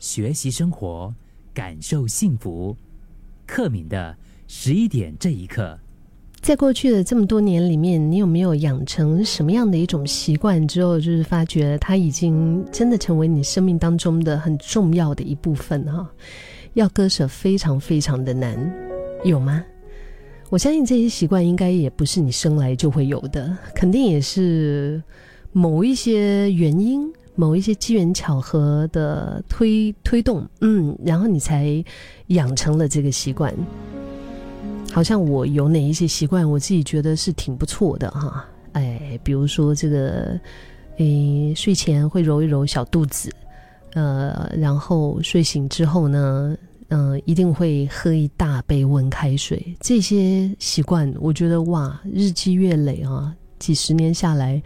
学习生活，感受幸福。克敏的十一点这一刻，在过去的这么多年里面，你有没有养成什么样的一种习惯？之后就是发觉它已经真的成为你生命当中的很重要的一部分哈。要割舍非常非常的难，有吗？我相信这些习惯应该也不是你生来就会有的，肯定也是某一些原因、某一些机缘巧合的推推动，嗯，然后你才养成了这个习惯。好像我有哪一些习惯，我自己觉得是挺不错的哈。哎，比如说这个，诶，睡前会揉一揉小肚子，呃，然后睡醒之后呢。嗯，一定会喝一大杯温开水。这些习惯，我觉得哇，日积月累啊，几十年下来，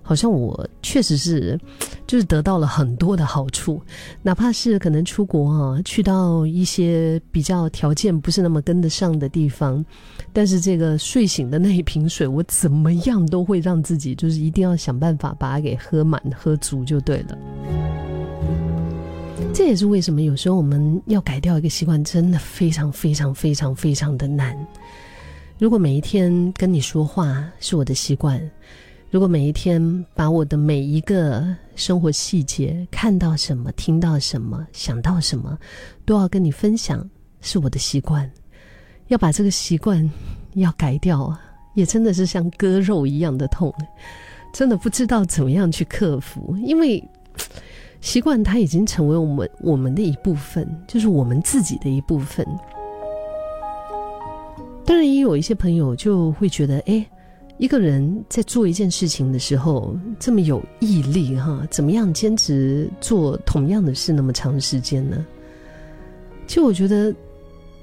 好像我确实是，就是得到了很多的好处。哪怕是可能出国啊，去到一些比较条件不是那么跟得上的地方，但是这个睡醒的那一瓶水，我怎么样都会让自己就是一定要想办法把它给喝满、喝足就对了。这也是为什么有时候我们要改掉一个习惯，真的非常非常非常非常的难。如果每一天跟你说话是我的习惯，如果每一天把我的每一个生活细节看到什么、听到什么、想到什么，都要跟你分享是我的习惯，要把这个习惯要改掉，也真的是像割肉一样的痛，真的不知道怎么样去克服，因为。习惯它已经成为我们我们的一部分，就是我们自己的一部分。当然，也有一些朋友就会觉得，哎，一个人在做一件事情的时候这么有毅力哈，怎么样坚持做同样的事那么长时间呢？其实，我觉得，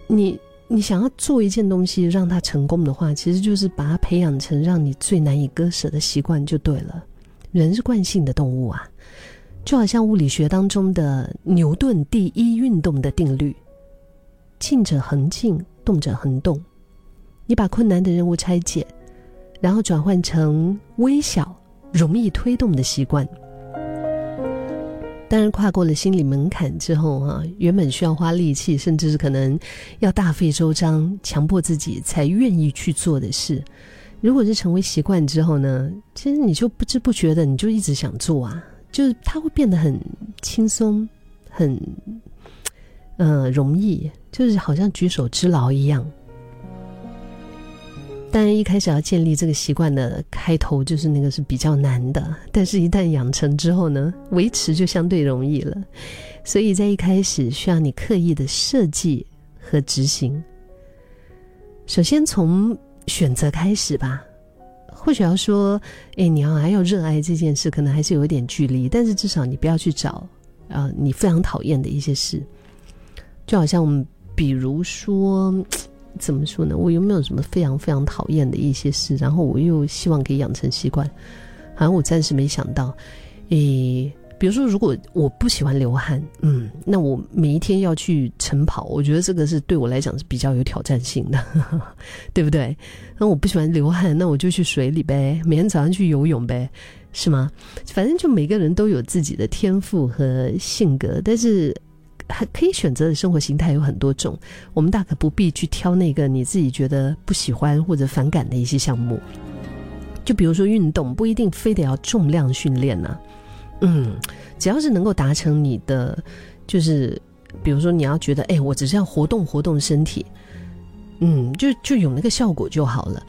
你你想要做一件东西让它成功的话，其实就是把它培养成让你最难以割舍的习惯就对了。人是惯性的动物啊。就好像物理学当中的牛顿第一运动的定律：静者恒静，动者恒动。你把困难的任务拆解，然后转换成微小、容易推动的习惯。当然，跨过了心理门槛之后，啊，原本需要花力气，甚至是可能要大费周章、强迫自己才愿意去做的事，如果是成为习惯之后呢，其实你就不知不觉的，你就一直想做啊。就是它会变得很轻松，很，呃，容易，就是好像举手之劳一样。当然，一开始要建立这个习惯的开头，就是那个是比较难的。但是，一旦养成之后呢，维持就相对容易了。所以在一开始需要你刻意的设计和执行。首先从选择开始吧。或许要说，哎，你要还要热爱这件事，可能还是有一点距离。但是至少你不要去找，啊，你非常讨厌的一些事。就好像我们，比如说，怎么说呢？我又没有什么非常非常讨厌的一些事？然后我又希望可以养成习惯，好像我暂时没想到，诶。比如说，如果我不喜欢流汗，嗯，那我每一天要去晨跑，我觉得这个是对我来讲是比较有挑战性的，对不对？那我不喜欢流汗，那我就去水里呗，每天早上去游泳呗，是吗？反正就每个人都有自己的天赋和性格，但是还可以选择的生活形态有很多种，我们大可不必去挑那个你自己觉得不喜欢或者反感的一些项目。就比如说运动，不一定非得要重量训练呐。嗯，只要是能够达成你的，就是比如说你要觉得，哎，我只是要活动活动身体，嗯，就就有那个效果就好了。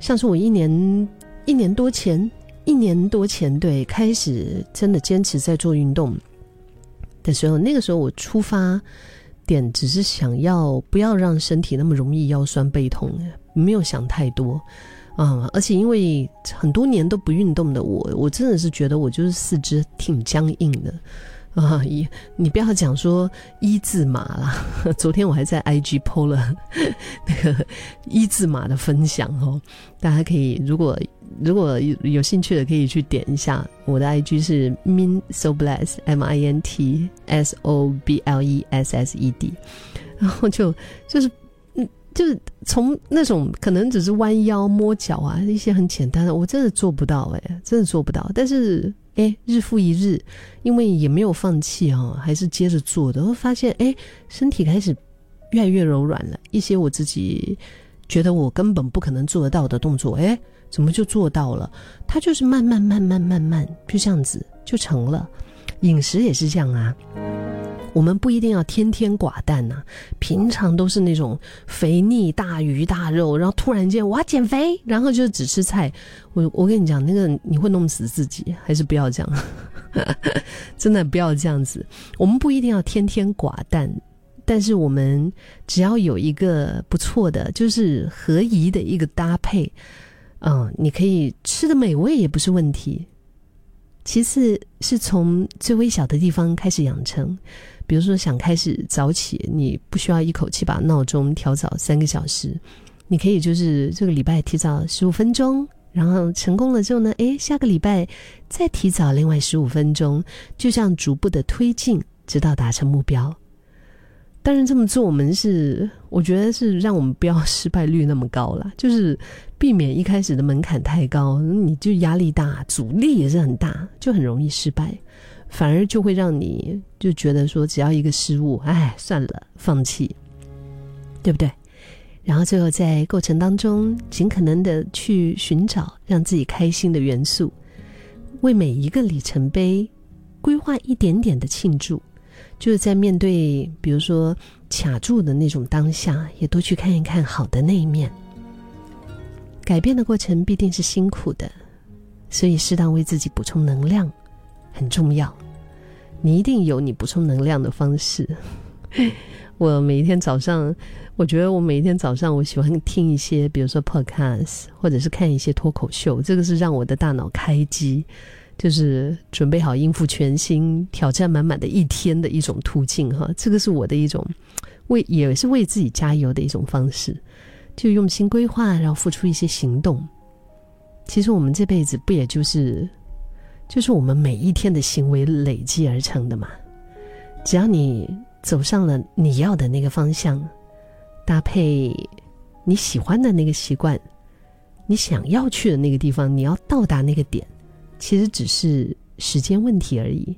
像是我一年一年多前，一年多前对开始真的坚持在做运动的时候，那个时候我出发点只是想要不要让身体那么容易腰酸背痛，没有想太多。啊，而且因为很多年都不运动的我，我真的是觉得我就是四肢挺僵硬的啊！一你不要讲说一字马了，昨天我还在 IG PO 了 那个一字马的分享哦，大家可以如果如果有有兴趣的可以去点一下，我的 IG 是 min so bless m i n t s o b l e s s e d，然后就就是嗯。就是从那种可能只是弯腰摸脚啊，一些很简单的，我真的做不到哎，真的做不到。但是哎，日复一日，因为也没有放弃哦，还是接着做的，我发现哎，身体开始越来越柔软了。一些我自己觉得我根本不可能做得到的动作，哎，怎么就做到了？它就是慢慢慢慢慢慢就这样子就成了。饮食也是这样啊。我们不一定要天天寡淡呐，平常都是那种肥腻大鱼大肉，然后突然间我要减肥，然后就只吃菜。我我跟你讲，那个你会弄死自己，还是不要这样，真的不要这样子。我们不一定要天天寡淡，但是我们只要有一个不错的，就是合宜的一个搭配，嗯，你可以吃的美味也不是问题。其次是从最微小的地方开始养成。比如说想开始早起，你不需要一口气把闹钟调早三个小时，你可以就是这个礼拜提早十五分钟，然后成功了之后呢，诶，下个礼拜再提早另外十五分钟，就这样逐步的推进，直到达成目标。但是这么做，我们是我觉得是让我们不要失败率那么高了，就是避免一开始的门槛太高，你就压力大，阻力也是很大，就很容易失败。反而就会让你就觉得说，只要一个失误，哎，算了，放弃，对不对？然后最后在过程当中，尽可能的去寻找让自己开心的元素，为每一个里程碑规划一点点的庆祝，就是在面对比如说卡住的那种当下，也多去看一看好的那一面。改变的过程必定是辛苦的，所以适当为自己补充能量。很重要，你一定有你补充能量的方式。我每一天早上，我觉得我每一天早上，我喜欢听一些，比如说 podcast，或者是看一些脱口秀。这个是让我的大脑开机，就是准备好应付全新挑战满满的一天的一种途径哈。这个是我的一种为，也是为自己加油的一种方式，就用心规划，然后付出一些行动。其实我们这辈子不也就是。就是我们每一天的行为累积而成的嘛。只要你走上了你要的那个方向，搭配你喜欢的那个习惯，你想要去的那个地方，你要到达那个点，其实只是时间问题而已。